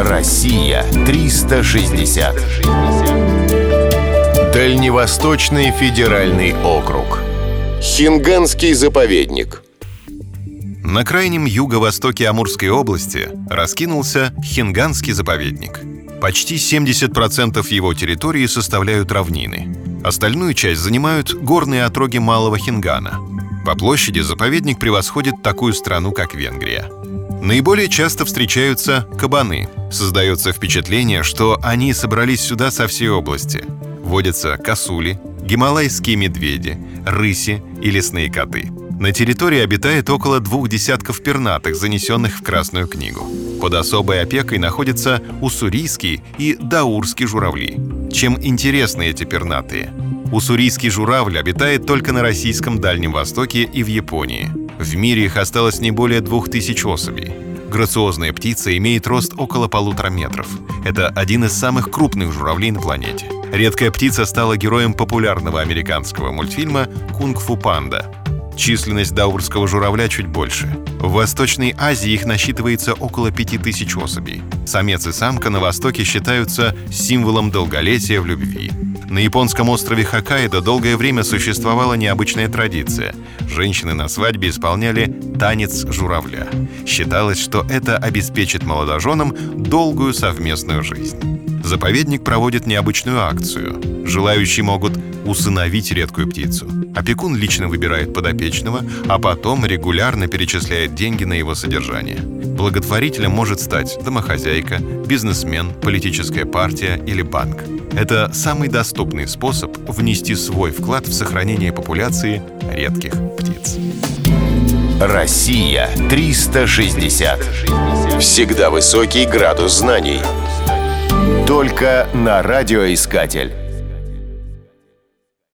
Россия 360. Дальневосточный федеральный округ. Хинганский заповедник. На крайнем юго-востоке Амурской области раскинулся Хинганский заповедник. Почти 70% его территории составляют равнины. Остальную часть занимают горные отроги Малого Хингана. По площади заповедник превосходит такую страну, как Венгрия. Наиболее часто встречаются кабаны. Создается впечатление, что они собрались сюда со всей области. Водятся косули, гималайские медведи, рыси и лесные коты. На территории обитает около двух десятков пернатых, занесенных в Красную книгу. Под особой опекой находятся уссурийские и даурские журавли. Чем интересны эти пернатые? Уссурийский журавль обитает только на российском Дальнем Востоке и в Японии. В мире их осталось не более двух тысяч особей. Грациозная птица имеет рост около полутора метров. Это один из самых крупных журавлей на планете. Редкая птица стала героем популярного американского мультфильма «Кунг-фу панда», Численность даурского журавля чуть больше. В Восточной Азии их насчитывается около 5000 особей. Самец и самка на Востоке считаются символом долголетия в любви. На японском острове Хоккайдо долгое время существовала необычная традиция. Женщины на свадьбе исполняли танец журавля. Считалось, что это обеспечит молодоженам долгую совместную жизнь. Заповедник проводит необычную акцию. Желающие могут усыновить редкую птицу. Опекун лично выбирает подопечного, а потом регулярно перечисляет деньги на его содержание. Благотворителем может стать домохозяйка, бизнесмен, политическая партия или банк. Это самый доступный способ внести свой вклад в сохранение популяции редких птиц. Россия 360. Всегда высокий градус знаний. Только на радиоискатель.